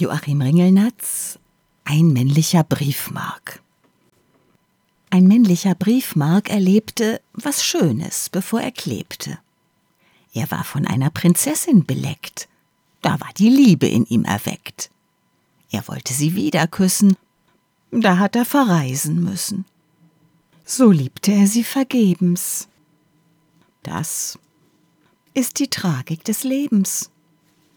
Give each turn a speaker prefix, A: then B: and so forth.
A: Joachim Ringelnatz Ein männlicher Briefmark Ein männlicher Briefmark erlebte was Schönes, bevor er klebte. Er war von einer Prinzessin beleckt, da war die Liebe in ihm erweckt. Er wollte sie wieder küssen, da hat er verreisen müssen. So liebte er sie vergebens. Das ist die Tragik des Lebens.